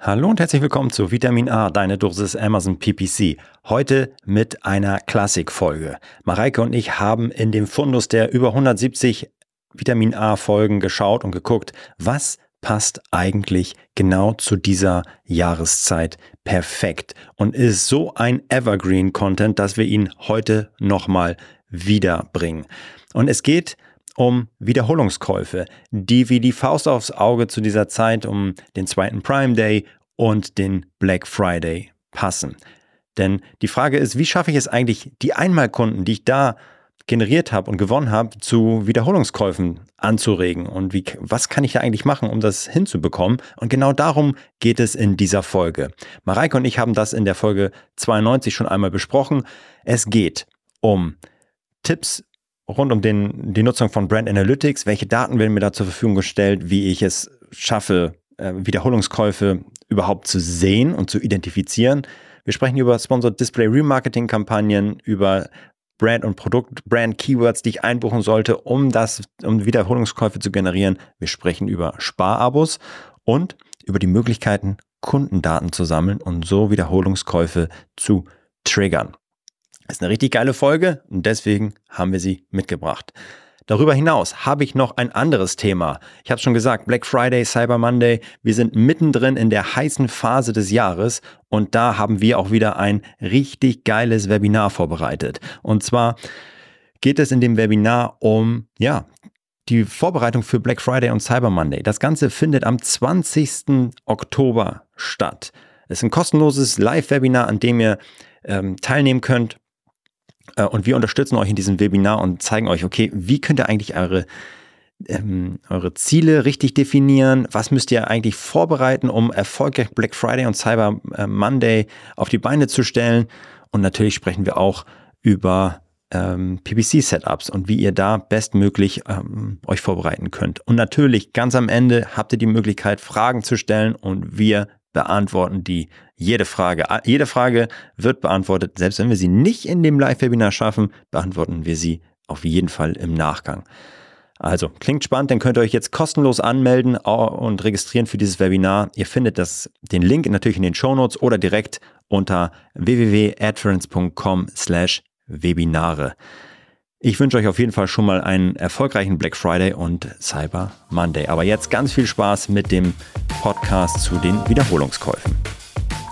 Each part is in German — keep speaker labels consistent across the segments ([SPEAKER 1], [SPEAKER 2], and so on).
[SPEAKER 1] Hallo und herzlich willkommen zu Vitamin A, deine Dosis Amazon PPC. Heute mit einer Klassikfolge. Mareike und ich haben in dem Fundus der über 170 Vitamin A Folgen geschaut und geguckt, was passt eigentlich genau zu dieser Jahreszeit perfekt und ist so ein Evergreen Content, dass wir ihn heute nochmal wiederbringen. Und es geht um Wiederholungskäufe, die wie die Faust aufs Auge zu dieser Zeit um den zweiten Prime Day und den Black Friday passen. Denn die Frage ist, wie schaffe ich es eigentlich, die Einmalkunden, die ich da generiert habe und gewonnen habe, zu Wiederholungskäufen anzuregen und wie, was kann ich da eigentlich machen, um das hinzubekommen? Und genau darum geht es in dieser Folge. Mareike und ich haben das in der Folge 92 schon einmal besprochen. Es geht um Tipps rund um den, die Nutzung von Brand Analytics. Welche Daten werden mir da zur Verfügung gestellt? Wie ich es schaffe, äh, Wiederholungskäufe überhaupt zu sehen und zu identifizieren. Wir sprechen über Sponsored Display Remarketing Kampagnen, über Brand und Produkt, Brand Keywords, die ich einbuchen sollte, um das, um Wiederholungskäufe zu generieren. Wir sprechen über Sparabos und über die Möglichkeiten, Kundendaten zu sammeln und so Wiederholungskäufe zu triggern. Das ist eine richtig geile Folge und deswegen haben wir sie mitgebracht. Darüber hinaus habe ich noch ein anderes Thema. Ich habe schon gesagt, Black Friday, Cyber Monday, wir sind mittendrin in der heißen Phase des Jahres und da haben wir auch wieder ein richtig geiles Webinar vorbereitet. Und zwar geht es in dem Webinar um, ja, die Vorbereitung für Black Friday und Cyber Monday. Das Ganze findet am 20. Oktober statt. Es ist ein kostenloses Live-Webinar, an dem ihr ähm, teilnehmen könnt. Äh, und wir unterstützen euch in diesem Webinar und zeigen euch, okay, wie könnt ihr eigentlich eure, ähm, eure Ziele richtig definieren? Was müsst ihr eigentlich vorbereiten, um erfolgreich Black Friday und Cyber äh, Monday auf die Beine zu stellen? Und natürlich sprechen wir auch über ähm, PPC-Setups und wie ihr da bestmöglich ähm, euch vorbereiten könnt. Und natürlich ganz am Ende habt ihr die Möglichkeit, Fragen zu stellen und wir beantworten die jede Frage. Jede Frage wird beantwortet. Selbst wenn wir sie nicht in dem Live-Webinar schaffen, beantworten wir sie auf jeden Fall im Nachgang. Also, klingt spannend, dann könnt ihr euch jetzt kostenlos anmelden und registrieren für dieses Webinar. Ihr findet das, den Link natürlich in den Show Notes oder direkt unter www.adference.com slash Webinare. Ich wünsche euch auf jeden Fall schon mal einen erfolgreichen Black Friday und Cyber Monday. Aber jetzt ganz viel Spaß mit dem Podcast zu den Wiederholungskäufen.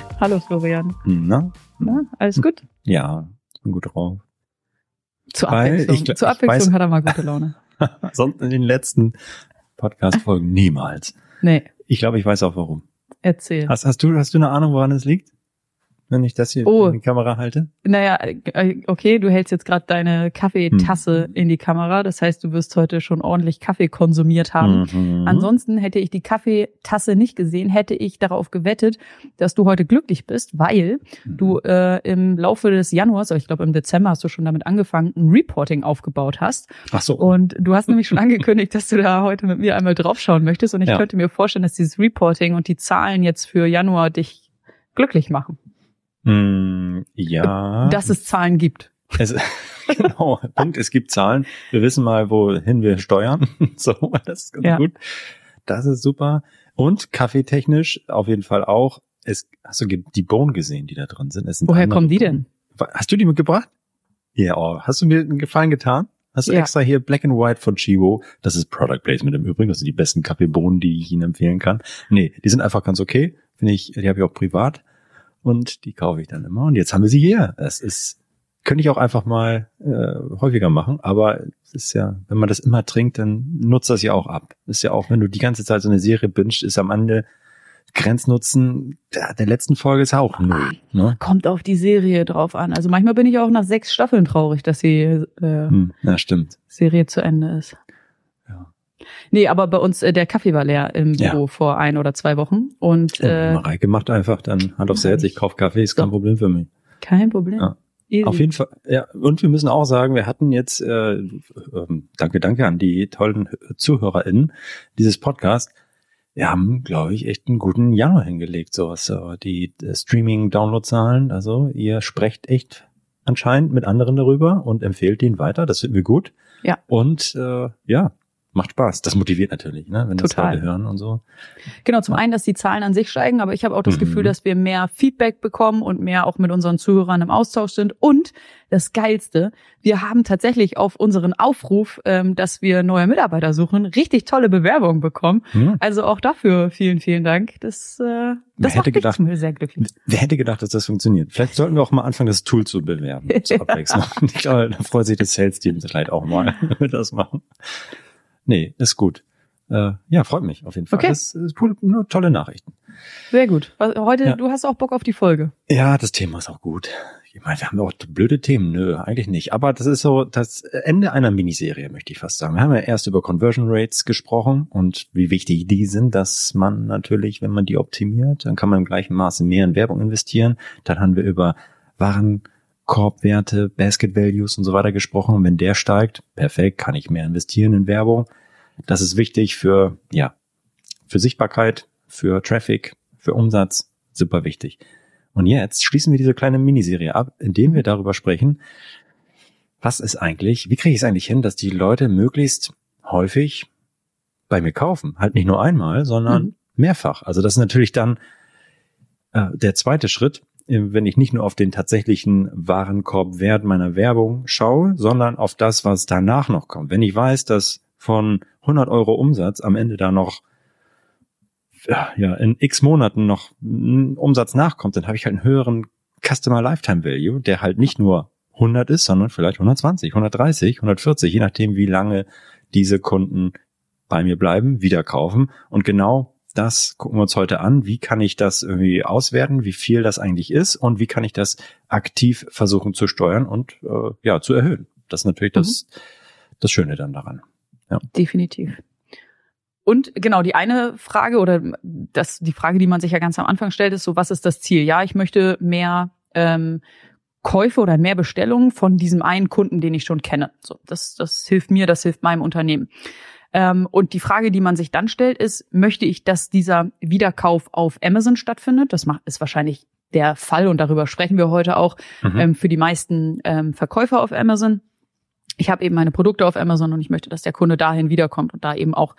[SPEAKER 2] Hallo Florian.
[SPEAKER 1] Na?
[SPEAKER 2] Na, alles gut?
[SPEAKER 1] Ja, ich bin gut drauf.
[SPEAKER 2] Zur Abwechslung, ich, zur Abwechslung weiß, hat er mal gute Laune.
[SPEAKER 1] Sonst in den letzten Podcast-Folgen niemals.
[SPEAKER 2] Nee.
[SPEAKER 1] Ich glaube, ich weiß auch warum.
[SPEAKER 2] Erzähl.
[SPEAKER 1] Hast, hast, du, hast du eine Ahnung, woran es liegt? Wenn ich das hier oh. in die Kamera halte?
[SPEAKER 2] Naja, äh, okay, du hältst jetzt gerade deine Kaffeetasse hm. in die Kamera. Das heißt, du wirst heute schon ordentlich Kaffee konsumiert haben. Mhm. Ansonsten hätte ich die Kaffeetasse nicht gesehen, hätte ich darauf gewettet, dass du heute glücklich bist, weil mhm. du äh, im Laufe des Januars, ich glaube im Dezember hast du schon damit angefangen, ein Reporting aufgebaut hast.
[SPEAKER 1] Ach so.
[SPEAKER 2] Und du hast nämlich schon angekündigt, dass du da heute mit mir einmal draufschauen möchtest. Und ich ja. könnte mir vorstellen, dass dieses Reporting und die Zahlen jetzt für Januar dich glücklich machen.
[SPEAKER 1] Mm, ja.
[SPEAKER 2] Dass es Zahlen gibt.
[SPEAKER 1] Es, genau, Punkt, es gibt Zahlen. Wir wissen mal, wohin wir steuern. so, das ist ganz ja. gut. Das ist super. Und kaffeetechnisch auf jeden Fall auch. Es, hast du die Bohnen gesehen, die da drin sind? sind
[SPEAKER 2] Woher kommen die denn?
[SPEAKER 1] Hast du die mitgebracht? Ja, oh, hast du mir einen Gefallen getan? Hast du ja. extra hier Black and White von Chivo? Das ist Product Placement im Übrigen. Das sind die besten Kaffeebohnen, die ich Ihnen empfehlen kann. Nee, die sind einfach ganz okay. Finde ich, die habe ich auch privat und die kaufe ich dann immer. Und jetzt haben wir sie hier. Das ist, könnte ich auch einfach mal äh, häufiger machen, aber es ist ja, wenn man das immer trinkt, dann nutzt das ja auch ab. Ist ja auch, wenn du die ganze Zeit so eine Serie bingst, ist am Ende Grenznutzen der, der letzten Folge ist auch null. Ne?
[SPEAKER 2] Kommt auf die Serie drauf an. Also manchmal bin ich auch nach sechs Staffeln traurig, dass die äh, hm,
[SPEAKER 1] ja, stimmt.
[SPEAKER 2] Serie zu Ende ist.
[SPEAKER 1] Ja.
[SPEAKER 2] Nee, aber bei uns, äh, der Kaffee war leer im Büro ja. vor ein oder zwei Wochen. Und,
[SPEAKER 1] äh, Mareike macht einfach dann Hand aufs Herz, ich kauf Kaffee, ist kein Problem für mich.
[SPEAKER 2] Kein Problem. Ja.
[SPEAKER 1] Easy. Auf jeden Fall, ja. Und wir müssen auch sagen, wir hatten jetzt, äh, äh, danke, danke an die tollen ZuhörerInnen dieses Podcast. Wir haben, glaube ich, echt einen guten Januar hingelegt, so was äh, die Streaming-Download-Zahlen. Also ihr sprecht echt anscheinend mit anderen darüber und empfehlt den weiter. Das finden wir gut.
[SPEAKER 2] Ja.
[SPEAKER 1] Und äh, ja, macht Spaß. Das motiviert natürlich, ne, wenn das Leute hören und so.
[SPEAKER 2] Genau, zum einen, dass die Zahlen an sich steigen, aber ich habe auch das mhm. Gefühl, dass wir mehr Feedback bekommen und mehr auch mit unseren Zuhörern im Austausch sind. Und das Geilste, wir haben tatsächlich auf unseren Aufruf, ähm, dass wir neue Mitarbeiter suchen, richtig tolle Bewerbungen bekommen. Mhm. Also auch dafür vielen, vielen Dank. Das, äh, das
[SPEAKER 1] hätte gedacht, mir sehr glücklich. Wer hätte gedacht, dass das funktioniert? Vielleicht sollten wir auch mal anfangen, das Tool zu bewerben. Zur Abwechslung. ich glaube, da freut sich das Sales-Team vielleicht auch mal, wenn wir das machen. Nee, ist gut. Äh, ja, freut mich auf jeden Fall.
[SPEAKER 2] Okay.
[SPEAKER 1] Das ist cool, nur tolle Nachrichten.
[SPEAKER 2] Sehr gut. Heute, ja. du hast auch Bock auf die Folge.
[SPEAKER 1] Ja, das Thema ist auch gut. Ich meine, wir haben auch blöde Themen. Nö, eigentlich nicht. Aber das ist so das Ende einer Miniserie, möchte ich fast sagen. Wir haben ja erst über Conversion Rates gesprochen und wie wichtig die sind, dass man natürlich, wenn man die optimiert, dann kann man im gleichen Maße mehr in Werbung investieren. Dann haben wir über Warenkorbwerte, Basket Values und so weiter gesprochen. Und wenn der steigt, perfekt, kann ich mehr investieren in Werbung. Das ist wichtig für, ja, für Sichtbarkeit, für Traffic, für Umsatz. Super wichtig. Und jetzt schließen wir diese kleine Miniserie ab, indem wir darüber sprechen, was ist eigentlich, wie kriege ich es eigentlich hin, dass die Leute möglichst häufig bei mir kaufen? Halt nicht nur einmal, sondern mhm. mehrfach. Also das ist natürlich dann äh, der zweite Schritt, wenn ich nicht nur auf den tatsächlichen Warenkorbwert meiner Werbung schaue, sondern auf das, was danach noch kommt. Wenn ich weiß, dass von 100 Euro Umsatz am Ende da noch ja, in x Monaten noch Umsatz nachkommt, dann habe ich halt einen höheren Customer Lifetime Value, der halt nicht nur 100 ist, sondern vielleicht 120, 130, 140, je nachdem, wie lange diese Kunden bei mir bleiben, wieder kaufen. Und genau das gucken wir uns heute an. Wie kann ich das irgendwie auswerten, wie viel das eigentlich ist und wie kann ich das aktiv versuchen zu steuern und äh, ja, zu erhöhen. Das ist natürlich mhm. das, das Schöne dann daran.
[SPEAKER 2] Ja. Definitiv. Und genau, die eine Frage oder das, die Frage, die man sich ja ganz am Anfang stellt, ist so, was ist das Ziel? Ja, ich möchte mehr ähm, Käufe oder mehr Bestellungen von diesem einen Kunden, den ich schon kenne. So, das, das hilft mir, das hilft meinem Unternehmen. Ähm, und die Frage, die man sich dann stellt, ist, möchte ich, dass dieser Wiederkauf auf Amazon stattfindet? Das macht, ist wahrscheinlich der Fall und darüber sprechen wir heute auch mhm. ähm, für die meisten ähm, Verkäufer auf Amazon ich habe eben meine Produkte auf Amazon und ich möchte, dass der Kunde dahin wiederkommt und da eben auch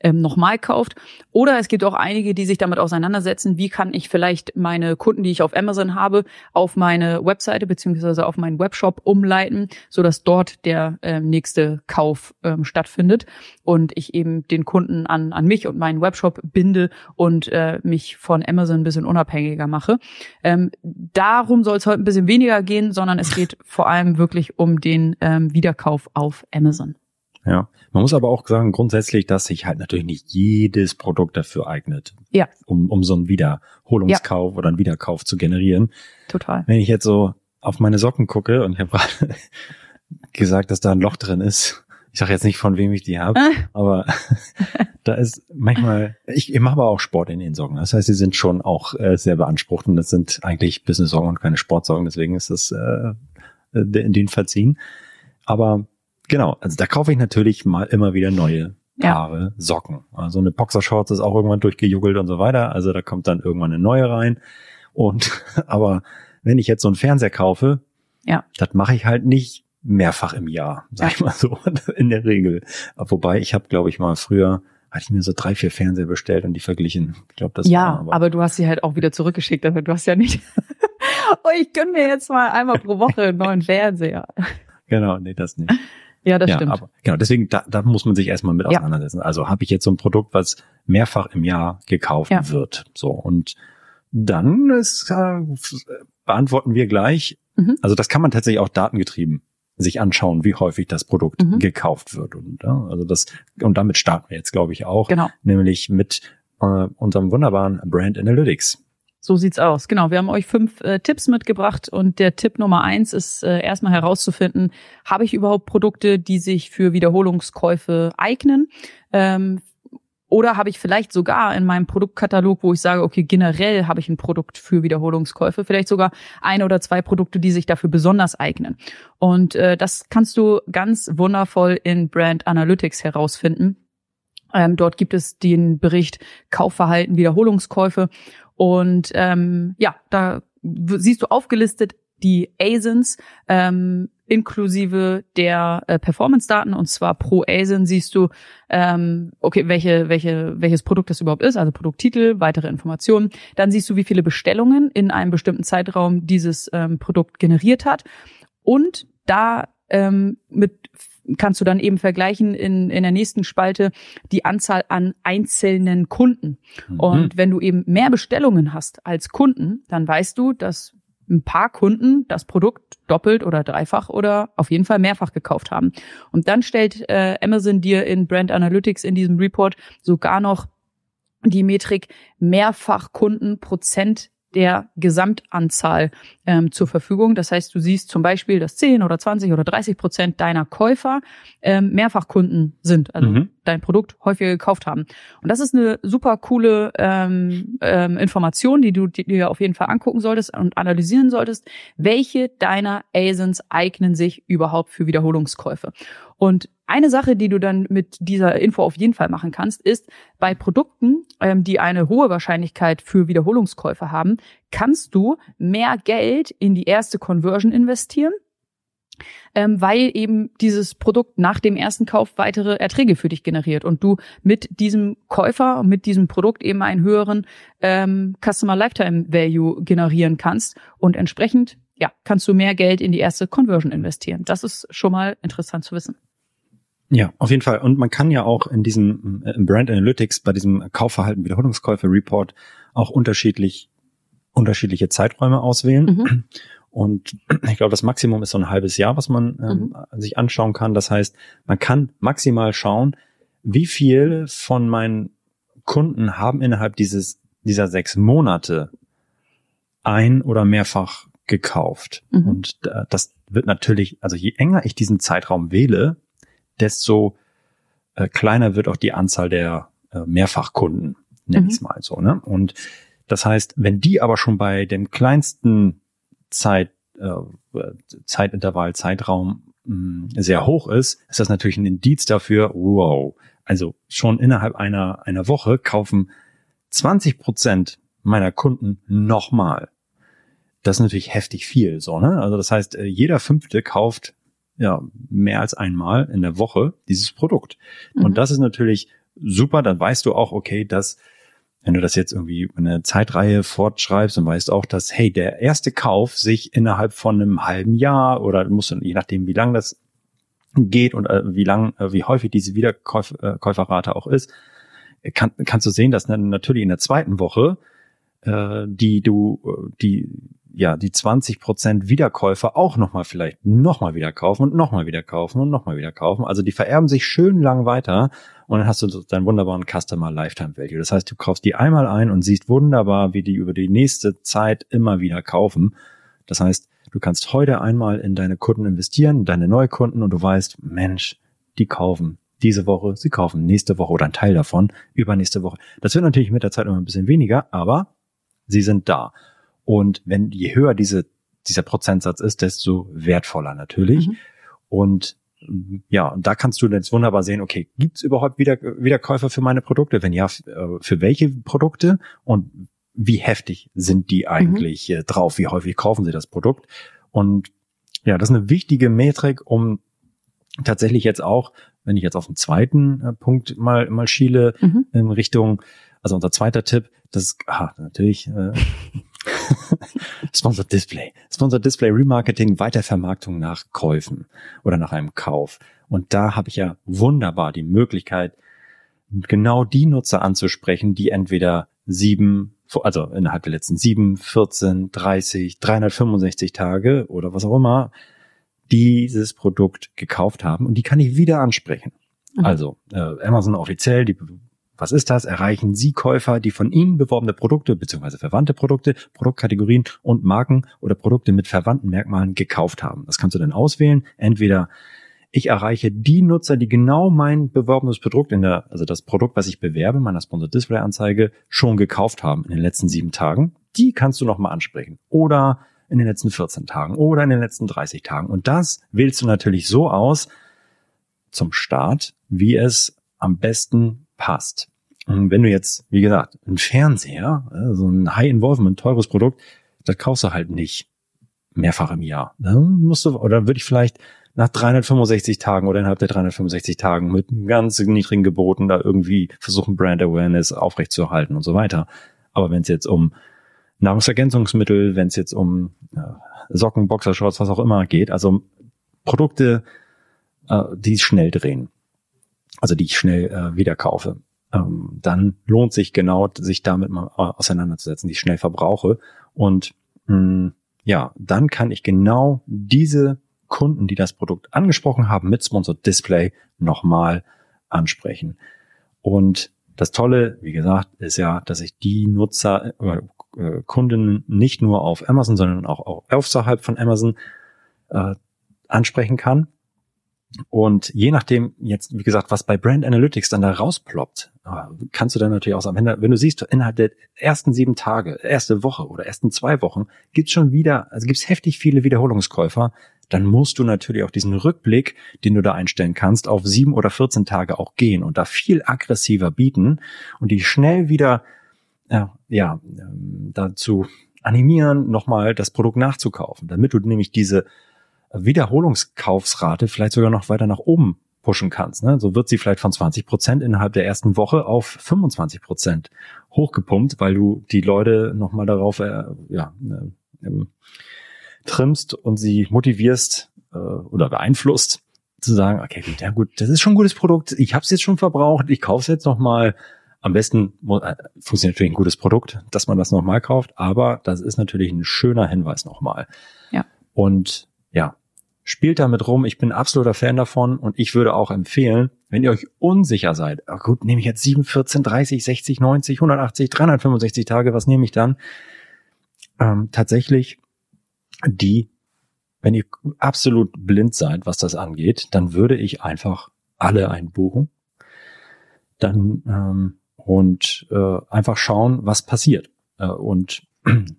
[SPEAKER 2] ähm, nochmal kauft. Oder es gibt auch einige, die sich damit auseinandersetzen, wie kann ich vielleicht meine Kunden, die ich auf Amazon habe, auf meine Webseite beziehungsweise auf meinen Webshop umleiten, so dass dort der ähm, nächste Kauf ähm, stattfindet und ich eben den Kunden an, an mich und meinen Webshop binde und äh, mich von Amazon ein bisschen unabhängiger mache. Ähm, darum soll es heute ein bisschen weniger gehen, sondern es geht vor allem wirklich um den ähm, Wiederkauf Wiederkauf auf Amazon.
[SPEAKER 1] Ja, man muss aber auch sagen, grundsätzlich, dass sich halt natürlich nicht jedes Produkt dafür eignet,
[SPEAKER 2] ja.
[SPEAKER 1] um, um so einen Wiederholungskauf ja. oder einen Wiederkauf zu generieren.
[SPEAKER 2] Total.
[SPEAKER 1] Wenn ich jetzt so auf meine Socken gucke und ich habe gerade gesagt, dass da ein Loch drin ist. Ich sage jetzt nicht, von wem ich die habe, ah. aber da ist manchmal, ich, ich mache aber auch Sport in den Socken. Das heißt, sie sind schon auch äh, sehr beansprucht und das sind eigentlich Business-Socken und keine Sportsocken, deswegen ist das äh, in den verziehen. Aber genau, also da kaufe ich natürlich mal immer wieder neue Paare ja. Socken. Also eine Boxershorts ist auch irgendwann durchgejuggelt und so weiter. Also da kommt dann irgendwann eine neue rein. Und aber wenn ich jetzt so einen Fernseher kaufe,
[SPEAKER 2] ja.
[SPEAKER 1] das mache ich halt nicht mehrfach im Jahr, sag ich mal so, in der Regel. Wobei ich habe, glaube ich, mal früher hatte ich mir so drei, vier Fernseher bestellt und die verglichen. Ich glaube, das
[SPEAKER 2] ja, war, aber, aber du hast sie halt auch wieder zurückgeschickt, aber du hast ja nicht. oh, ich gönne mir jetzt mal einmal pro Woche einen neuen Fernseher.
[SPEAKER 1] Genau, nee, das nicht.
[SPEAKER 2] Ja, das ja, stimmt.
[SPEAKER 1] Aber, genau, deswegen, da, da muss man sich erstmal mit auseinandersetzen. Ja. Also habe ich jetzt so ein Produkt, was mehrfach im Jahr gekauft ja. wird. So, und dann ist, äh, beantworten wir gleich, mhm. also das kann man tatsächlich auch datengetrieben sich anschauen, wie häufig das Produkt mhm. gekauft wird. Und ja, also das, und damit starten wir jetzt, glaube ich, auch.
[SPEAKER 2] Genau.
[SPEAKER 1] Nämlich mit äh, unserem wunderbaren Brand Analytics.
[SPEAKER 2] So sieht's aus. Genau, wir haben euch fünf äh, Tipps mitgebracht und der Tipp Nummer eins ist äh, erstmal herauszufinden, habe ich überhaupt Produkte, die sich für Wiederholungskäufe eignen? Ähm, oder habe ich vielleicht sogar in meinem Produktkatalog, wo ich sage, okay, generell habe ich ein Produkt für Wiederholungskäufe, vielleicht sogar ein oder zwei Produkte, die sich dafür besonders eignen. Und äh, das kannst du ganz wundervoll in Brand Analytics herausfinden. Ähm, dort gibt es den Bericht Kaufverhalten, Wiederholungskäufe. Und ähm, ja, da siehst du aufgelistet die ASINs, ähm, inklusive der äh, Performance-Daten und zwar pro ASIN siehst du, ähm, okay, welche, welche, welches Produkt das überhaupt ist, also Produkttitel, weitere Informationen. Dann siehst du, wie viele Bestellungen in einem bestimmten Zeitraum dieses ähm, Produkt generiert hat und da ähm, mit kannst du dann eben vergleichen in, in der nächsten Spalte die Anzahl an einzelnen Kunden. Mhm. Und wenn du eben mehr Bestellungen hast als Kunden, dann weißt du, dass ein paar Kunden das Produkt doppelt oder dreifach oder auf jeden Fall mehrfach gekauft haben. Und dann stellt äh, Amazon dir in Brand Analytics in diesem Report sogar noch die Metrik mehrfach Kunden Prozent der Gesamtanzahl ähm, zur Verfügung. Das heißt, du siehst zum Beispiel, dass 10 oder 20 oder 30 Prozent deiner Käufer ähm, Mehrfachkunden sind, also mhm. dein Produkt häufiger gekauft haben. Und das ist eine super coole ähm, ähm, Information, die du dir auf jeden Fall angucken solltest und analysieren solltest. Welche deiner ASINs eignen sich überhaupt für Wiederholungskäufe? Und eine Sache, die du dann mit dieser Info auf jeden Fall machen kannst, ist bei Produkten, ähm, die eine hohe Wahrscheinlichkeit für Wiederholungskäufe haben, kannst du mehr Geld in die erste Conversion investieren, ähm, weil eben dieses Produkt nach dem ersten Kauf weitere Erträge für dich generiert und du mit diesem Käufer, mit diesem Produkt eben einen höheren ähm, Customer Lifetime Value generieren kannst und entsprechend ja, kannst du mehr Geld in die erste Conversion investieren. Das ist schon mal interessant zu wissen.
[SPEAKER 1] Ja, auf jeden Fall. Und man kann ja auch in diesem im Brand Analytics bei diesem Kaufverhalten Wiederholungskäufe Report auch unterschiedlich unterschiedliche Zeiträume auswählen. Mhm. Und ich glaube, das Maximum ist so ein halbes Jahr, was man ähm, mhm. sich anschauen kann. Das heißt, man kann maximal schauen, wie viel von meinen Kunden haben innerhalb dieses dieser sechs Monate ein oder mehrfach gekauft. Mhm. Und äh, das wird natürlich, also je enger ich diesen Zeitraum wähle, desto äh, kleiner wird auch die Anzahl der äh, Mehrfachkunden, nenn mhm. ich mal so. Ne? Und das heißt, wenn die aber schon bei dem kleinsten Zeit, äh, Zeitintervall, Zeitraum mh, mm, sehr hoch ist, ist das natürlich ein Indiz dafür, wow, also schon innerhalb einer, einer Woche kaufen 20 Prozent meiner Kunden nochmal. Das ist natürlich heftig viel, so, ne? Also das heißt, äh, jeder Fünfte kauft ja, mehr als einmal in der Woche dieses Produkt. Mhm. Und das ist natürlich super, dann weißt du auch, okay, dass wenn du das jetzt irgendwie eine Zeitreihe fortschreibst, dann weißt auch, dass, hey, der erste Kauf sich innerhalb von einem halben Jahr oder musst du, je nachdem, wie lang das geht und äh, wie lang, äh, wie häufig diese Wiederkäuferrate auch ist, kann, kannst du sehen, dass natürlich in der zweiten Woche äh, die du, äh, die ja, die 20 Prozent Wiederkäufer auch nochmal vielleicht nochmal wieder kaufen und nochmal wieder kaufen und nochmal wieder kaufen. Also die vererben sich schön lang weiter und dann hast du deinen wunderbaren Customer Lifetime Value. Das heißt, du kaufst die einmal ein und siehst wunderbar, wie die über die nächste Zeit immer wieder kaufen. Das heißt, du kannst heute einmal in deine Kunden investieren, deine Neukunden und du weißt, Mensch, die kaufen diese Woche, sie kaufen nächste Woche oder ein Teil davon übernächste Woche. Das wird natürlich mit der Zeit immer ein bisschen weniger, aber sie sind da. Und wenn je höher diese, dieser Prozentsatz ist, desto wertvoller natürlich. Mhm. Und ja, und da kannst du jetzt wunderbar sehen, okay, gibt's überhaupt wieder, Wiederkäufer für meine Produkte? Wenn ja, äh, für welche Produkte? Und wie heftig sind die eigentlich mhm. drauf? Wie häufig kaufen sie das Produkt? Und ja, das ist eine wichtige Metrik, um tatsächlich jetzt auch, wenn ich jetzt auf den zweiten äh, Punkt mal, mal schiele, mhm. in Richtung, also unser zweiter Tipp, das ist ah, natürlich äh, Sponsored Display. Sponsored Display Remarketing, Weitervermarktung nach Käufen oder nach einem Kauf. Und da habe ich ja wunderbar die Möglichkeit, genau die Nutzer anzusprechen, die entweder sieben, also innerhalb der letzten sieben, 14, 30, 365 Tage oder was auch immer, dieses Produkt gekauft haben und die kann ich wieder ansprechen. Mhm. Also äh, Amazon offiziell, die Was ist das? Erreichen Sie Käufer, die von Ihnen beworbene Produkte bzw. verwandte Produkte, Produktkategorien und Marken oder Produkte mit verwandten Merkmalen gekauft haben. Das kannst du dann auswählen. Entweder ich erreiche die Nutzer, die genau mein beworbenes Produkt in der, also das Produkt, was ich bewerbe, meiner Sponsored Display Anzeige, schon gekauft haben in den letzten sieben Tagen. Die kannst du nochmal ansprechen. Oder in den letzten 14 Tagen oder in den letzten 30 Tagen. Und das wählst du natürlich so aus zum Start, wie es am besten passt. Und wenn du jetzt, wie gesagt, ein Fernseher, so ein High-Involvement, teures Produkt, das kaufst du halt nicht mehrfach im Jahr. Dann musst du, oder würde ich vielleicht nach 365 Tagen oder innerhalb der 365 Tagen mit ganz niedrigen Geboten da irgendwie versuchen, Brand Awareness aufrechtzuerhalten und so weiter. Aber wenn es jetzt um Nahrungsergänzungsmittel, wenn es jetzt um Socken, Boxershorts, was auch immer geht, also Produkte, äh, die schnell drehen, also die ich schnell äh, wieder kaufe, ähm, dann lohnt sich genau, sich damit mal äh, auseinanderzusetzen, die ich schnell verbrauche. Und mh, hm, ja, dann kann ich genau diese Kunden, die das Produkt angesprochen haben, mit Sponsored Display nochmal ansprechen. Und das Tolle, wie gesagt, ist ja, dass ich die Nutzer, äh, äh, Kunden nicht nur auf Amazon, sondern auch, auch außerhalb von Amazon äh, ansprechen kann. Und je nachdem jetzt, wie gesagt, was bei Brand Analytics dann da rausploppt, äh, kannst du dann natürlich auch sagen, wenn, du siehst, innerhalb der ersten sieben Tage, erste Woche oder ersten zwei Wochen, gibt's schon wieder, also gibt's heftig viele Wiederholungskäufer, dann musst du natürlich auch diesen Rückblick, den du da einstellen kannst, auf sieben oder 14 Tage auch gehen und da viel aggressiver bieten und die schnell wieder äh, ja, ähm, dazu animieren, nochmal das Produkt nachzukaufen, damit du nämlich diese Wiederholungskaufsrate vielleicht sogar noch weiter nach oben pushen kannst. Ne? So wird sie vielleicht von 20 Prozent innerhalb der ersten Woche auf 25 Prozent hochgepumpt, weil du die Leute nochmal darauf äh, ja, äh, trimmst und sie motivierst äh, oder beeinflusst, zu sagen, okay, gut, ja gut, das ist schon ein gutes Produkt, ich habe es jetzt schon verbraucht, ich kaufe es jetzt nochmal. Am besten äh, funktioniert natürlich ein gutes Produkt, dass man das nochmal kauft, aber das ist natürlich ein schöner Hinweis nochmal.
[SPEAKER 2] Ja.
[SPEAKER 1] Und ja, spielt damit rum. Ich bin absoluter Fan davon und ich würde auch empfehlen, wenn ihr euch unsicher seid, oh gut, nehme ich jetzt 7, 14, 30, 60, 90, 180, 365 Tage, was nehme ich dann? Ähm, tatsächlich die, wenn ihr absolut blind seid, was das angeht, dann würde ich einfach alle einbuchen. Dann ähm, und äh, einfach schauen, was passiert. Äh, und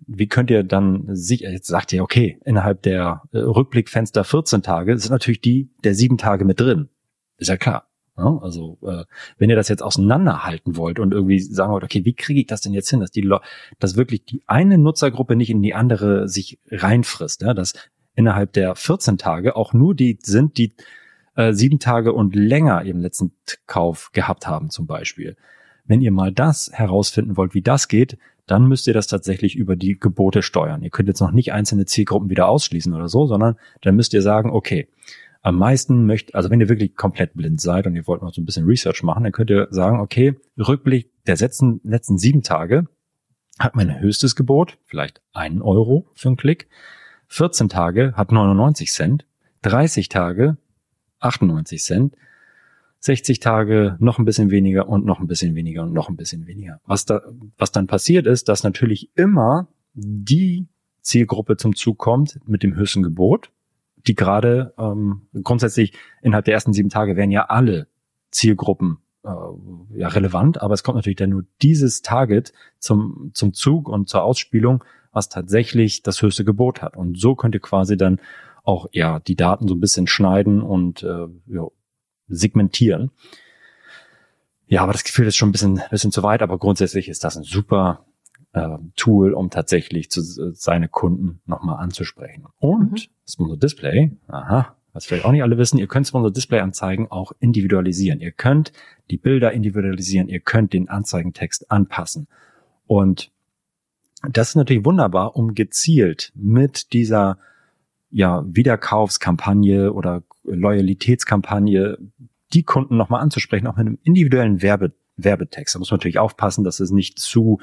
[SPEAKER 1] wie könnt ihr dann sicher, jetzt sagt ihr, okay, innerhalb der äh, Rückblickfenster 14 Tage sind natürlich die der sieben Tage mit drin. Ist ja klar. Ja, also äh, wenn ihr das jetzt auseinanderhalten wollt und irgendwie sagen wollt, okay, wie kriege ich das denn jetzt hin, dass die Le dass wirklich die eine Nutzergruppe nicht in die andere sich reinfrisst, ja, dass innerhalb der 14 Tage auch nur die sind, die äh, sieben Tage und länger ihren letzten Kauf gehabt haben zum Beispiel. Wenn ihr mal das herausfinden wollt, wie das geht, dann müsst ihr das tatsächlich über die Gebote steuern. Ihr könnt jetzt noch nicht einzelne Zielgruppen wieder ausschließen oder so, sondern dann müsst ihr sagen, okay, am meisten möchte, also wenn ihr wirklich komplett blind seid und ihr wollt noch so ein bisschen Research machen, dann könnt ihr sagen, okay, Rückblick der letzten, letzten sieben Tage hat mein höchstes Gebot, vielleicht einen Euro für einen Klick. 14 Tage hat 99 Cent, 30 Tage 98 Cent, 60 Tage noch ein bisschen weniger und noch ein bisschen weniger und noch ein bisschen weniger. Was da, was dann passiert ist, dass natürlich immer die Zielgruppe zum Zug kommt mit dem höchsten Gebot die gerade ähm, grundsätzlich innerhalb der ersten sieben Tage wären ja alle Zielgruppen äh, ja relevant, aber es kommt natürlich dann nur dieses Target zum, zum Zug und zur Ausspielung, was tatsächlich das höchste Gebot hat. Und so könnt ihr quasi dann auch ja die Daten so ein bisschen schneiden und äh, ja, segmentieren. Ja, aber das Gefühl ist schon ein bisschen, bisschen zu weit, aber grundsätzlich ist das ein super äh, Tool, um tatsächlich zu, seine Kunden nochmal anzusprechen. Und mhm. Sponsor Display, aha, was vielleicht auch nicht alle wissen, ihr könnt Sponsor Display Anzeigen auch individualisieren. Ihr könnt die Bilder individualisieren, ihr könnt den Anzeigentext anpassen. Und das ist natürlich wunderbar, um gezielt mit dieser ja, Wiederkaufskampagne oder Loyalitätskampagne die Kunden nochmal anzusprechen, auch mit einem individuellen Werbe, Werbetext. Da muss man natürlich aufpassen, dass es nicht zu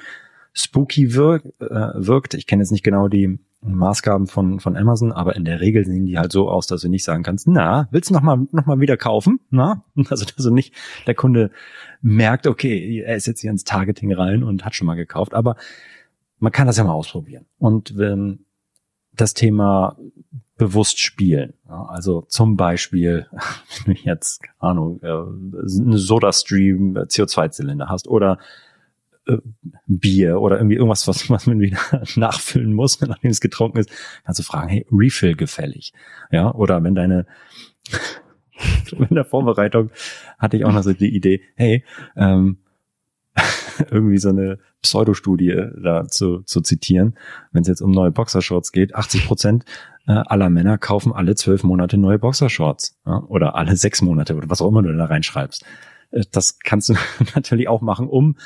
[SPEAKER 1] spooky wirkt. Äh, wirkt. Ich kenne jetzt nicht genau die Maßgaben von, von Amazon, aber in der Regel sehen die halt so aus, dass du nicht sagen kannst, na, willst du nochmal noch mal wieder kaufen? Na? Also, also nicht der Kunde merkt, okay, er ist jetzt hier ins Targeting rein und hat schon mal gekauft, aber man kann das ja mal ausprobieren. Und wenn das Thema bewusst spielen. Also zum Beispiel, wenn du jetzt, keine Ahnung, äh, eine Soda-Stream CO2-Zylinder hast oder äh, Bier oder irgendwie irgendwas, was, was man wieder nachfüllen muss, nachdem es getrunken ist, kannst du fragen, hey, Refill gefällig. Ja, oder wenn deine, in der Vorbereitung hatte ich auch noch so die Idee, hey, ähm, irgendwie so eine Pseudostudie da zu, zu zitieren, wenn es jetzt um neue Boxershorts geht, 80 Prozent äh, aller Männer kaufen alle zwölf Monate neue Boxershorts ja, oder alle sechs Monate oder was auch immer du da reinschreibst. Äh, das kannst du natürlich auch machen, um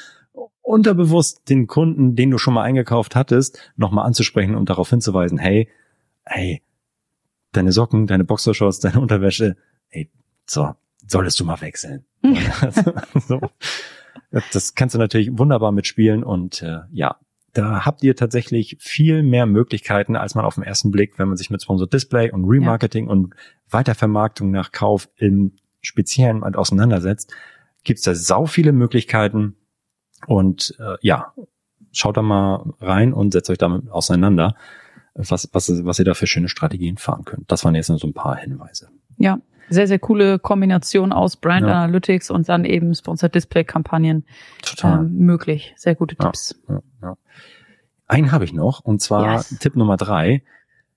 [SPEAKER 1] unterbewusst den Kunden, den du schon mal eingekauft hattest, nochmal anzusprechen und darauf hinzuweisen, hey, hey, deine Socken, deine Boxershorts, deine Unterwäsche, hey, so, solltest du mal wechseln. so. Das kannst du natürlich wunderbar mitspielen und äh, ja, da habt ihr tatsächlich viel mehr Möglichkeiten, als man auf den ersten Blick, wenn man sich mit Sponsored Display und Remarketing ja. und Weitervermarktung nach Kauf im Speziellen auseinandersetzt, gibt's da sau viele Möglichkeiten, und äh, ja, schaut da mal rein und setzt euch damit auseinander, was, was, was ihr da für schöne Strategien fahren könnt. Das waren jetzt nur so ein paar Hinweise.
[SPEAKER 2] Ja, sehr, sehr coole Kombination aus Brand ja. Analytics und dann eben Sponsored Display Kampagnen Total. Ähm, möglich. Sehr gute Tipps. Ja, ja,
[SPEAKER 1] Einen habe ich noch und zwar yes. Tipp Nummer drei.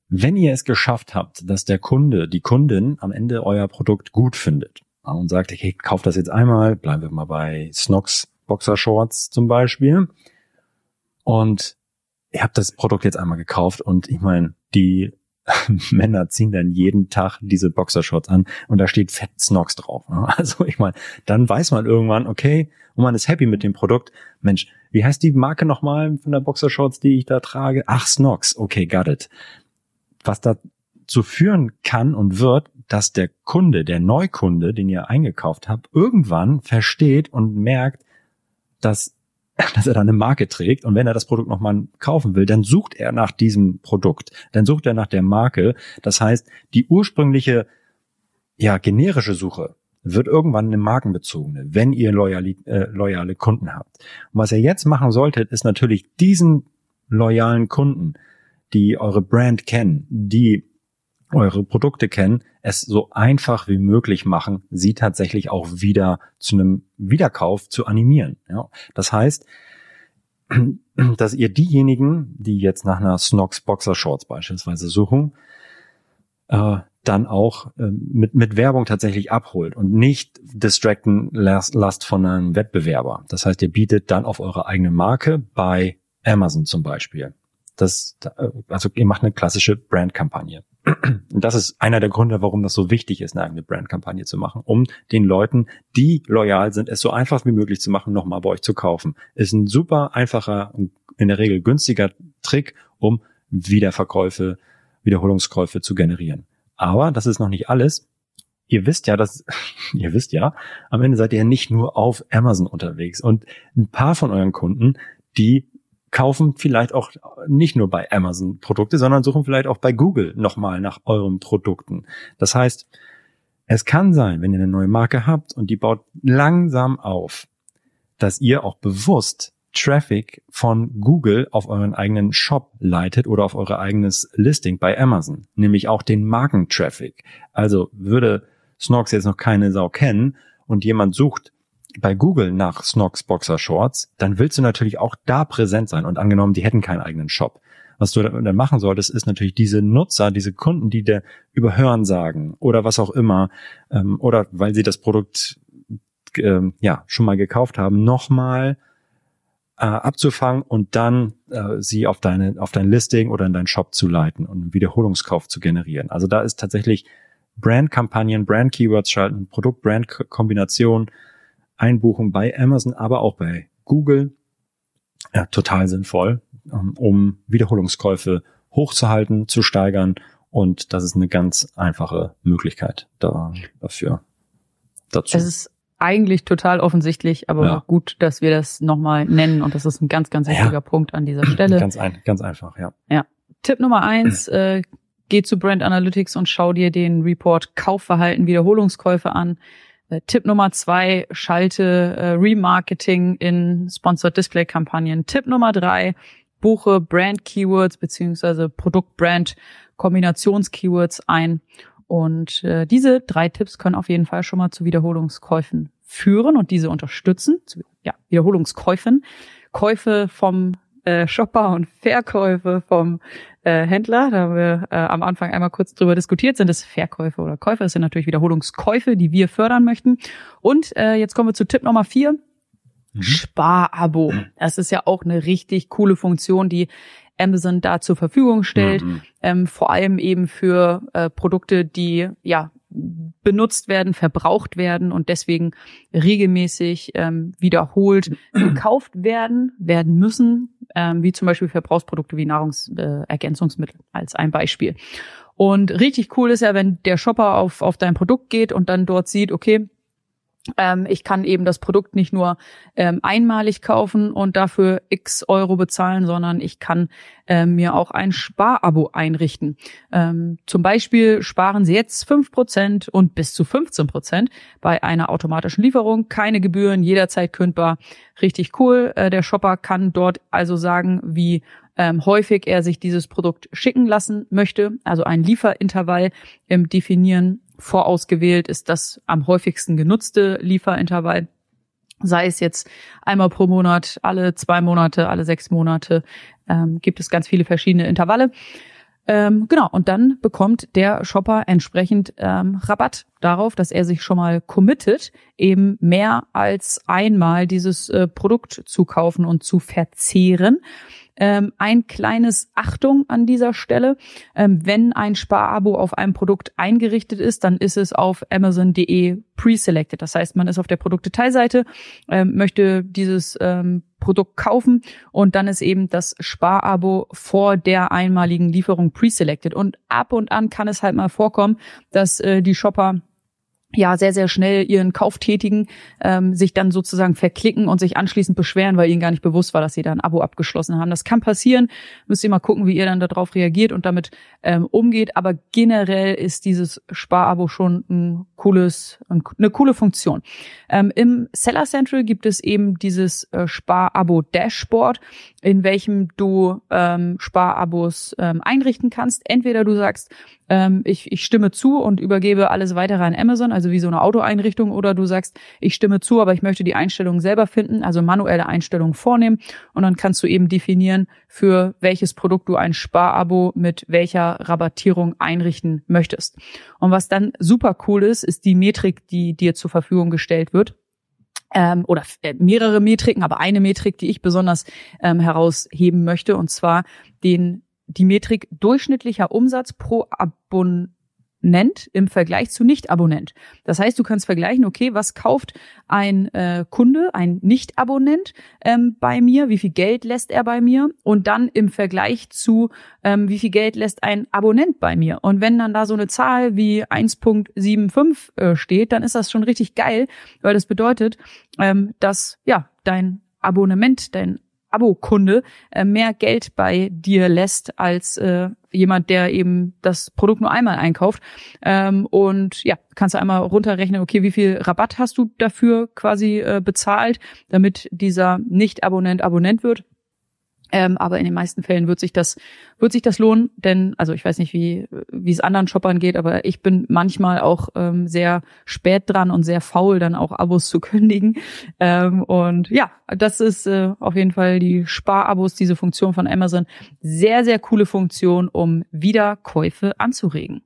[SPEAKER 1] Wenn ihr es geschafft habt, dass der Kunde, die Kundin am Ende euer Produkt gut findet und sagt, okay, kauf das jetzt einmal, bleiben wir mal bei Snox Boxershorts zum Beispiel. Und ich habe das Produkt jetzt einmal gekauft und ich meine, die Männer ziehen dann jeden Tag diese Boxershorts an und da steht Fett Snox drauf. Also ich meine, dann weiß man irgendwann, okay, und man ist happy mit dem Produkt. Mensch, wie heißt die Marke nochmal von der Boxershorts, die ich da trage? Ach, Snox. Okay, got it. Was dazu führen kann und wird, dass der Kunde, der Neukunde, den ihr eingekauft habt, irgendwann versteht und merkt, dass, dass er da eine Marke trägt und wenn er das Produkt nochmal kaufen will, dann sucht er nach diesem Produkt, dann sucht er nach der Marke. Das heißt, die ursprüngliche, ja, generische Suche wird irgendwann eine markenbezogene, wenn ihr loyale, äh, loyale Kunden habt. Und was ihr jetzt machen solltet, ist natürlich diesen loyalen Kunden, die eure Brand kennen, die eure Produkte kennen, es so einfach wie möglich machen, sie tatsächlich auch wieder zu einem Wiederkauf zu animieren. Ja, das heißt, dass ihr diejenigen, die jetzt nach einer Snox Boxer Shorts beispielsweise suchen, äh, dann auch äh, mit, mit Werbung tatsächlich abholt und nicht distracten lasst von einem Wettbewerber. Das heißt, ihr bietet dann auf eure eigene Marke bei Amazon zum Beispiel. Das, also ihr macht eine klassische Brandkampagne. Und das ist einer der Gründe, warum das so wichtig ist, eine eigene Brandkampagne zu machen, um den Leuten, die loyal sind, es so einfach wie möglich zu machen, nochmal bei euch zu kaufen. Ist ein super einfacher und in der Regel günstiger Trick, um Wiederverkäufe, Wiederholungskäufe zu generieren. Aber das ist noch nicht alles. Ihr wisst ja, dass, ihr wisst ja, am Ende seid ihr nicht nur auf Amazon unterwegs und ein paar von euren Kunden, die kaufen vielleicht auch nicht nur bei Amazon Produkte, sondern suchen vielleicht auch bei Google nochmal nach euren Produkten. Das heißt, es kann sein, wenn ihr eine neue Marke habt und die baut langsam auf, dass ihr auch bewusst Traffic von Google auf euren eigenen Shop leitet oder auf euer eigenes Listing bei Amazon, nämlich auch den Markentraffic. Also würde Snorks jetzt noch keine Sau kennen und jemand sucht bei Google nach Snox Boxer Shorts, dann willst du natürlich auch da präsent sein. Und angenommen, die hätten keinen eigenen Shop. Was du dann machen solltest, ist natürlich diese Nutzer, diese Kunden, die dir überhören sagen oder was auch immer, ähm, oder weil sie das Produkt ähm, ja schon mal gekauft haben, nochmal äh, abzufangen und dann äh, sie auf deine auf dein Listing oder in deinen Shop zu leiten und einen Wiederholungskauf zu generieren. Also da ist tatsächlich Brand-Kampagnen, Brand-Keywords schalten, Produkt-Brand-Kombination Einbuchung bei Amazon, aber auch bei Google. Ja, total sinnvoll, ähm, um Wiederholungskäufe hochzuhalten, zu steigern. Und das ist eine ganz einfache Möglichkeit da, dafür.
[SPEAKER 2] Dazu. Es ist eigentlich total offensichtlich, aber ja. gut, dass wir das nochmal nennen und das ist ein ganz, ganz wichtiger ja. Punkt an dieser Stelle.
[SPEAKER 1] Ganz, ein, ganz einfach, ja.
[SPEAKER 2] Ja. Tipp Nummer eins, äh, geh zu Brand Analytics und schau dir den Report Kaufverhalten Wiederholungskäufe an. Äh, Tipp Nummer zwei, schalte äh, Remarketing in Sponsored Display Kampagnen. Tipp Nummer drei, buche Brand Keywords beziehungsweise Produkt Brand Kombinations-Keywords ein. Und äh, diese drei Tipps können auf jeden Fall schon mal zu Wiederholungskäufen führen und diese unterstützen. Zu, ja, Wiederholungskäufen. Käufe vom äh, Shopper und Verkäufe vom äh, Händler. Da haben wir äh, am Anfang einmal kurz drüber diskutiert. Sind es Verkäufe oder Käufe? Das sind natürlich Wiederholungskäufe, die wir fördern möchten. Und äh, jetzt kommen wir zu Tipp Nummer vier. Mhm. Sparabo. Das ist ja auch eine richtig coole Funktion, die Amazon da zur Verfügung stellt. Mhm. Ähm, vor allem eben für äh, Produkte, die ja benutzt werden, verbraucht werden und deswegen regelmäßig ähm, wiederholt gekauft werden, werden müssen, ähm, wie zum Beispiel Verbrauchsprodukte wie Nahrungsergänzungsmittel äh, als ein Beispiel. Und richtig cool ist ja, wenn der Shopper auf, auf dein Produkt geht und dann dort sieht, okay, ähm, ich kann eben das Produkt nicht nur ähm, einmalig kaufen und dafür x Euro bezahlen, sondern ich kann ähm, mir auch ein Sparabo einrichten. Ähm, zum Beispiel sparen Sie jetzt fünf Prozent und bis zu 15 Prozent bei einer automatischen Lieferung. Keine Gebühren, jederzeit kündbar. Richtig cool. Äh, der Shopper kann dort also sagen, wie ähm, häufig er sich dieses Produkt schicken lassen möchte, also ein Lieferintervall ähm, definieren vorausgewählt ist das am häufigsten genutzte Lieferintervall. Sei es jetzt einmal pro Monat, alle zwei Monate, alle sechs Monate, ähm, gibt es ganz viele verschiedene Intervalle. Ähm, genau, und dann bekommt der Shopper entsprechend ähm, Rabatt darauf, dass er sich schon mal committet, eben mehr als einmal dieses äh, Produkt zu kaufen und zu verzehren. Ähm, ein kleines Achtung an dieser Stelle. Ähm, wenn ein Sparabo auf einem Produkt eingerichtet ist, dann ist es auf Amazon.de pre-selected. Das heißt, man ist auf der Produktdetailseite, ähm, möchte dieses ähm, Produkt kaufen und dann ist eben das Sparabo vor der einmaligen Lieferung pre-selected. Und ab und an kann es halt mal vorkommen, dass äh, die Shopper ja sehr, sehr schnell ihren Kauf tätigen, ähm, sich dann sozusagen verklicken und sich anschließend beschweren, weil ihnen gar nicht bewusst war, dass sie da ein Abo abgeschlossen haben. Das kann passieren. Müsst ihr mal gucken, wie ihr dann darauf reagiert und damit ähm, umgeht. Aber generell ist dieses Sparabo schon ein cooles, eine coole Funktion. Ähm, Im Seller Central gibt es eben dieses äh, Sparabo Dashboard, in welchem du ähm, Sparabos ähm, einrichten kannst. Entweder du sagst, ähm, ich, ich stimme zu und übergebe alles weitere an Amazon, also wie so eine Autoeinrichtung, oder du sagst, ich stimme zu, aber ich möchte die Einstellungen selber finden, also manuelle Einstellungen vornehmen und dann kannst du eben definieren, für welches Produkt du ein Sparabo mit welcher Rabattierung einrichten möchtest. Und was dann super cool ist, ist die Metrik, die dir zur Verfügung gestellt wird ähm, oder äh, mehrere Metriken, aber eine Metrik, die ich besonders ähm, herausheben möchte, und zwar den die Metrik durchschnittlicher Umsatz pro Abonnent im Vergleich zu Nicht-Abonnent. Das heißt, du kannst vergleichen, okay, was kauft ein äh, Kunde, ein Nicht-Abonnent ähm, bei mir, wie viel Geld lässt er bei mir und dann im Vergleich zu, ähm, wie viel Geld lässt ein Abonnent bei mir. Und wenn dann da so eine Zahl wie 1.75 äh, steht, dann ist das schon richtig geil, weil das bedeutet, ähm, dass ja dein Abonnement, dein Abo-Kunde äh, mehr Geld bei dir lässt als äh, jemand, der eben das Produkt nur einmal einkauft. Ähm, und ja, kannst du einmal runterrechnen, okay, wie viel Rabatt hast du dafür quasi äh, bezahlt, damit dieser Nicht-Abonnent Abonnent wird. Ähm, aber in den meisten Fällen wird sich das, wird sich das lohnen, denn, also ich weiß nicht, wie, wie es anderen Shoppern geht, aber ich bin manchmal auch ähm, sehr spät dran und sehr faul, dann auch Abos zu kündigen. Ähm, und ja, das ist äh, auf jeden Fall die Sparabos, diese Funktion von Amazon. Sehr, sehr coole Funktion, um Wiederkäufe anzuregen.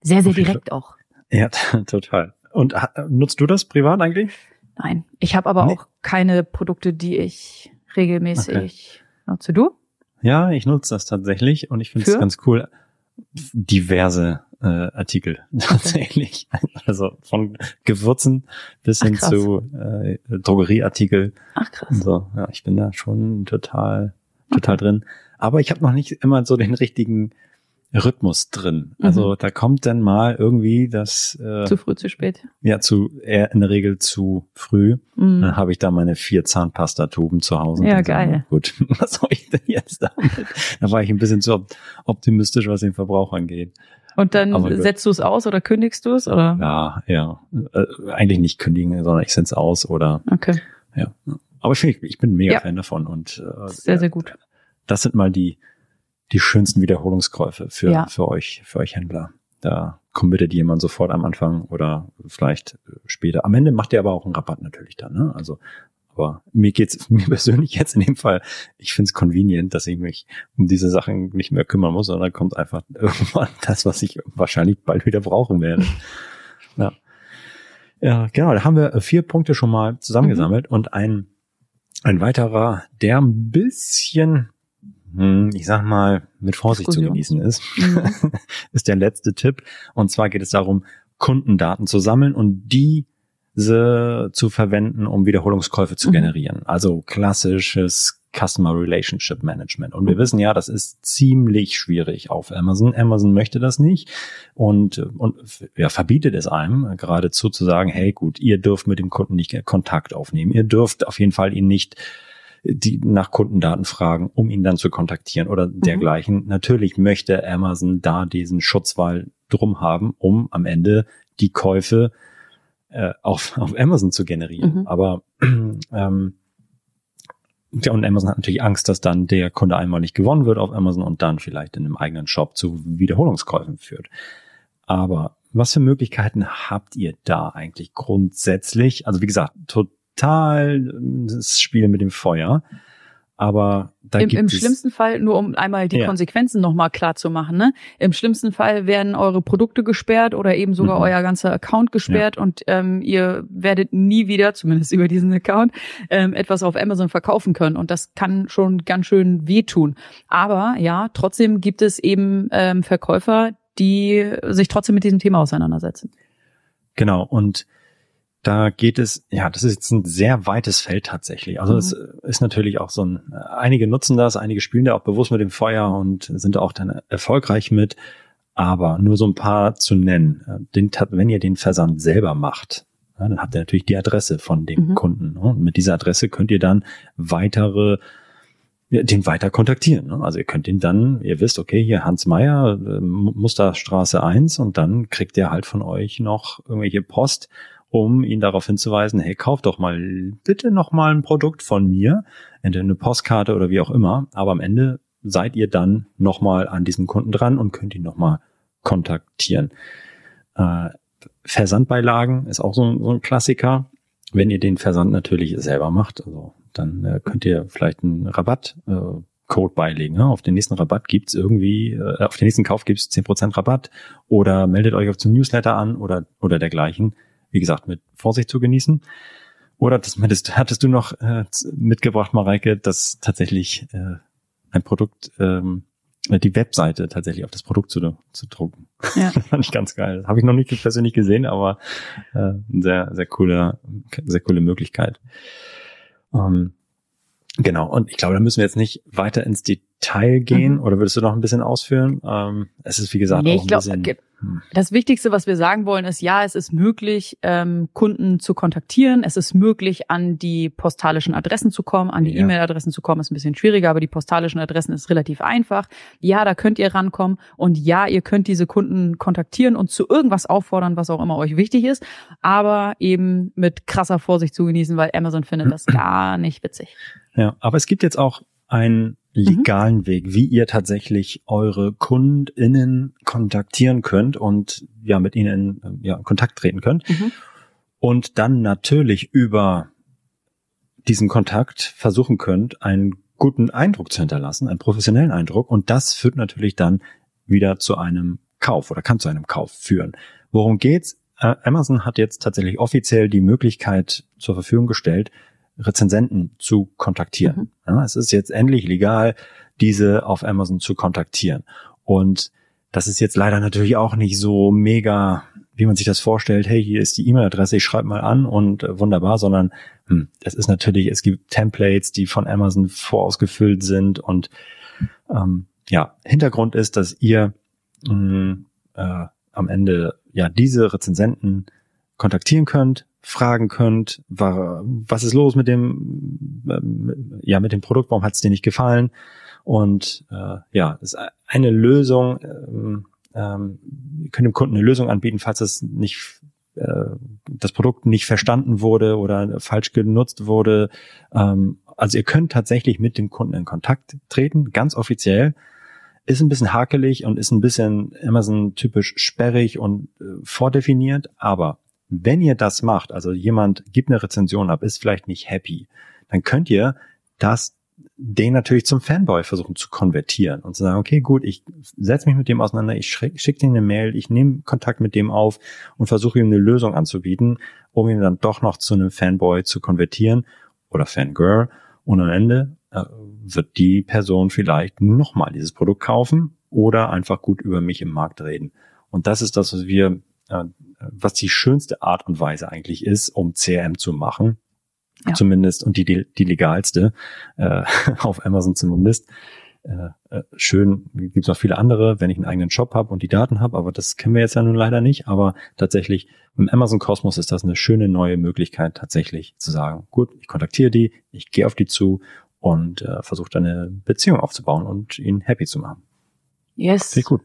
[SPEAKER 2] Sehr, sehr direkt auch.
[SPEAKER 1] Ja, total. Und nutzt du das privat eigentlich?
[SPEAKER 2] Nein, ich habe aber nee. auch keine Produkte, die ich regelmäßig okay Nutze du?
[SPEAKER 1] Ja, ich nutze das tatsächlich und ich finde es ganz cool. Diverse äh, Artikel tatsächlich. Also von Gewürzen bis Ach, hin zu äh, Drogerieartikel.
[SPEAKER 2] Ach krass.
[SPEAKER 1] So, ja, ich bin da schon total, total okay. drin. Aber ich habe noch nicht immer so den richtigen Rhythmus drin. Also mhm. da kommt dann mal irgendwie das
[SPEAKER 2] äh, zu früh, zu spät.
[SPEAKER 1] Ja, zu eher in der Regel zu früh. Mhm. Dann habe ich da meine vier Zahnpastatuben zu Hause.
[SPEAKER 2] Ja, geil.
[SPEAKER 1] Sagen, gut, was soll ich denn jetzt damit? da war ich ein bisschen zu optimistisch, was den Verbrauch angeht.
[SPEAKER 2] Und dann setzt du es aus oder kündigst du es oder?
[SPEAKER 1] Ja, ja. Äh, eigentlich nicht kündigen, sondern ich sende es aus oder.
[SPEAKER 2] Okay.
[SPEAKER 1] Ja. Aber ich, ich bin mega ja. Fan davon und
[SPEAKER 2] äh, sehr, sehr gut.
[SPEAKER 1] Das sind mal die die schönsten Wiederholungskäufe für, ja. für euch, für euch Händler. Da committet jemand sofort am Anfang oder vielleicht später. Am Ende macht ihr aber auch einen Rabatt natürlich dann, ne? Also, aber mir geht's mir persönlich jetzt in dem Fall, ich finde es convenient, dass ich mich um diese Sachen nicht mehr kümmern muss, sondern kommt einfach irgendwann das, was ich wahrscheinlich bald wieder brauchen werde. ja. Ja, genau, da haben wir vier Punkte schon mal zusammengesammelt mhm. und ein, ein weiterer, der ein bisschen ich sag mal, mit Vorsicht Diskussion. zu genießen ist, mhm. ist der letzte Tipp. Und zwar geht es darum, Kundendaten zu sammeln und diese zu verwenden, um Wiederholungskäufe zu mhm. generieren. Also klassisches Customer Relationship Management. Und wir wissen ja, das ist ziemlich schwierig auf Amazon. Amazon möchte das nicht und, und ja, verbietet es einem geradezu zu sagen, hey gut, ihr dürft mit dem Kunden nicht Kontakt aufnehmen. Ihr dürft auf jeden Fall ihn nicht die nach Kundendaten fragen, um ihn dann zu kontaktieren oder mhm. dergleichen. Natürlich möchte Amazon da diesen Schutzwall drum haben, um am Ende die Käufe äh, auf, auf Amazon zu generieren. Mhm. Aber ähm, ja, und Amazon hat natürlich Angst, dass dann der Kunde einmal nicht gewonnen wird auf Amazon und dann vielleicht in einem eigenen Shop zu Wiederholungskäufen führt. Aber was für Möglichkeiten habt ihr da eigentlich grundsätzlich? Also wie gesagt, total total das Spiel mit dem Feuer. Aber da
[SPEAKER 2] Im,
[SPEAKER 1] gibt
[SPEAKER 2] im
[SPEAKER 1] es
[SPEAKER 2] schlimmsten Fall, nur um einmal die ja. Konsequenzen nochmal klar zu machen, ne? Im schlimmsten Fall werden eure Produkte gesperrt oder eben sogar mhm. euer ganzer Account gesperrt ja. und ähm, ihr werdet nie wieder, zumindest über diesen Account, ähm, etwas auf Amazon verkaufen können. Und das kann schon ganz schön wehtun. Aber ja, trotzdem gibt es eben ähm, Verkäufer, die sich trotzdem mit diesem Thema auseinandersetzen.
[SPEAKER 1] Genau. Und da geht es, ja, das ist jetzt ein sehr weites Feld tatsächlich. Also es mhm. ist natürlich auch so ein, einige nutzen das, einige spielen da auch bewusst mit dem Feuer und sind auch dann erfolgreich mit. Aber nur so ein paar zu nennen. Den, wenn ihr den Versand selber macht, ja, dann habt ihr natürlich die Adresse von dem mhm. Kunden. Ne? Und mit dieser Adresse könnt ihr dann weitere den weiter kontaktieren. Ne? Also ihr könnt ihn dann, ihr wisst, okay, hier Hans Meyer, äh, Musterstraße 1 und dann kriegt ihr halt von euch noch irgendwelche Post um ihn darauf hinzuweisen, hey, kauf doch mal bitte noch mal ein Produkt von mir, entweder eine Postkarte oder wie auch immer, aber am Ende seid ihr dann noch mal an diesem Kunden dran und könnt ihn noch mal kontaktieren. Äh, Versandbeilagen ist auch so, so, ein Klassiker. Wenn ihr den Versand natürlich selber macht, also dann äh, könnt ihr vielleicht einen Rabattcode äh, beilegen. Ne? Auf den nächsten Rabatt gibt's irgendwie, äh, auf den nächsten Kauf gibt's zehn Prozent Rabatt oder meldet euch auf zum Newsletter an oder, oder dergleichen wie gesagt, mit Vorsicht zu genießen. Oder das hattest, du noch äh, mitgebracht, Mareike, dass tatsächlich äh, ein Produkt, ähm, die Webseite tatsächlich auf das Produkt zu, zu drucken. Ja. das fand ich ganz geil. Habe ich noch nicht persönlich gesehen, aber äh, sehr, sehr coole, sehr coole Möglichkeit. Ähm, genau, und ich glaube, da müssen wir jetzt nicht weiter ins Detail gehen. Mhm. Oder würdest du noch ein bisschen ausführen? Ähm, es ist, wie gesagt,
[SPEAKER 2] nee, auch ein glaub, bisschen das Wichtigste, was wir sagen wollen, ist, ja, es ist möglich, ähm, Kunden zu kontaktieren. Es ist möglich, an die postalischen Adressen zu kommen, an die ja. E-Mail-Adressen zu kommen. Ist ein bisschen schwieriger, aber die postalischen Adressen ist relativ einfach. Ja, da könnt ihr rankommen und ja, ihr könnt diese Kunden kontaktieren und zu irgendwas auffordern, was auch immer euch wichtig ist, aber eben mit krasser Vorsicht zu genießen, weil Amazon findet das gar nicht witzig.
[SPEAKER 1] Ja, aber es gibt jetzt auch ein Mhm. legalen mhm. Weg, wie ihr tatsächlich eure KundInnen kontaktieren könnt und ja mit ihnen in ja, Kontakt treten könnt. Mhm. Und dann natürlich über diesen Kontakt versuchen könnt, einen guten Eindruck zu hinterlassen, einen professionellen Eindruck. Und das führt natürlich dann wieder zu einem Kauf oder kann zu einem Kauf führen. Worum geht's? Äh, Amazon hat jetzt tatsächlich offiziell die Möglichkeit zur Verfügung gestellt, Rezensenten zu kontaktieren. Mhm. Ja, es ist jetzt endlich legal, diese auf Amazon zu kontaktieren. Und das ist jetzt leider natürlich auch nicht so mega, wie man sich das vorstellt, hey, hier ist die E-Mail-Adresse, ich schreibe mal an und äh, wunderbar, sondern hm, es ist natürlich, es gibt Templates, die von Amazon vorausgefüllt sind und ähm, ja, Hintergrund ist, dass ihr mh, äh, am Ende ja diese Rezensenten kontaktieren könnt, fragen könnt, war, was ist los mit dem, äh, ja, mit dem Produkt, warum hat es dir nicht gefallen? Und äh, ja, ist eine Lösung, ähm, ähm, könnt dem Kunden eine Lösung anbieten, falls es nicht äh, das Produkt nicht verstanden wurde oder falsch genutzt wurde. Ähm, also ihr könnt tatsächlich mit dem Kunden in Kontakt treten, ganz offiziell. Ist ein bisschen hakelig und ist ein bisschen Amazon typisch sperrig und äh, vordefiniert, aber wenn ihr das macht, also jemand gibt eine Rezension ab, ist vielleicht nicht happy, dann könnt ihr das den natürlich zum Fanboy versuchen zu konvertieren und zu sagen, okay, gut, ich setze mich mit dem auseinander, ich schicke schick ihm eine Mail, ich nehme Kontakt mit dem auf und versuche ihm eine Lösung anzubieten, um ihn dann doch noch zu einem Fanboy zu konvertieren oder Fangirl. Und am Ende äh, wird die Person vielleicht nochmal dieses Produkt kaufen oder einfach gut über mich im Markt reden. Und das ist das, was wir, was die schönste Art und Weise eigentlich ist, um CRM zu machen ja. zumindest und die, die, legalste äh, auf Amazon zumindest. Äh, äh, schön, gibt es noch viele andere, wenn ich einen eigenen Shop habe und die Daten habe, aber das kennen wir jetzt ja nun leider nicht. Aber tatsächlich im Amazon Kosmos ist das eine schöne neue Möglichkeit, tatsächlich zu sagen, gut, ich kontaktiere die, ich gehe auf die zu und äh, versuche dann eine Beziehung aufzubauen und ihn happy zu machen.
[SPEAKER 2] Yes.
[SPEAKER 1] Ich gut.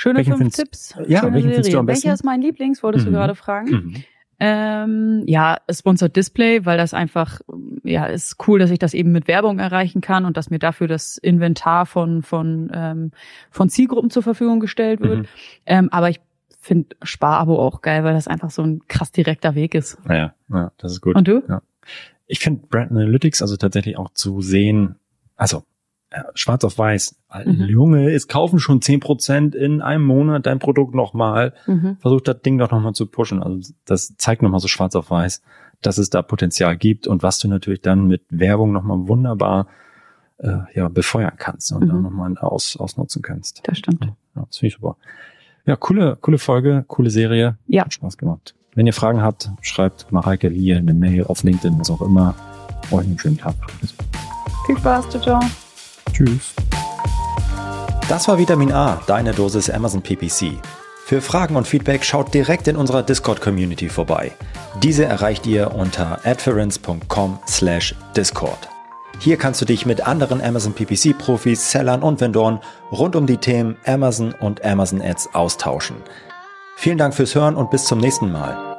[SPEAKER 2] Schöne welchen fünf Tipps.
[SPEAKER 1] Ja,
[SPEAKER 2] Schöne
[SPEAKER 1] welchen findest du am besten?
[SPEAKER 2] Welcher ist mein Lieblings, wolltest mhm. du gerade fragen? Mhm. Ähm, ja, Sponsored Display, weil das einfach, ja, ist cool, dass ich das eben mit Werbung erreichen kann und dass mir dafür das Inventar von, von, ähm, von Zielgruppen zur Verfügung gestellt wird. Mhm. Ähm, aber ich finde Sparabo auch geil, weil das einfach so ein krass direkter Weg ist.
[SPEAKER 1] Ja, ja das ist gut.
[SPEAKER 2] Und du?
[SPEAKER 1] Ja. Ich finde Brand Analytics also tatsächlich auch zu sehen, also schwarz auf weiß. Mhm. Junge, es kaufen schon zehn Prozent in einem Monat dein Produkt nochmal. Mhm. Versuch das Ding doch nochmal zu pushen. Also das zeigt nochmal so schwarz auf weiß, dass es da Potenzial gibt und was du natürlich dann mit Werbung nochmal wunderbar äh, ja, befeuern kannst und mhm. dann nochmal aus, ausnutzen kannst.
[SPEAKER 2] Das stimmt.
[SPEAKER 1] Ja, das finde ich super. Ja, coole, coole Folge, coole Serie.
[SPEAKER 2] Ja.
[SPEAKER 1] Hat Spaß gemacht. Wenn ihr Fragen habt, schreibt Mareike Lie eine Mail auf LinkedIn, was auch immer. Euch einen schönen Tag.
[SPEAKER 2] Viel Spaß, ciao, ciao.
[SPEAKER 1] Tschüss.
[SPEAKER 3] Das war Vitamin A, deine Dosis Amazon PPC. Für Fragen und Feedback schaut direkt in unserer Discord-Community vorbei. Diese erreicht ihr unter adference.com/discord. Hier kannst du dich mit anderen Amazon PPC-Profis, Sellern und Vendoren rund um die Themen Amazon und Amazon Ads austauschen. Vielen Dank fürs Hören und bis zum nächsten Mal.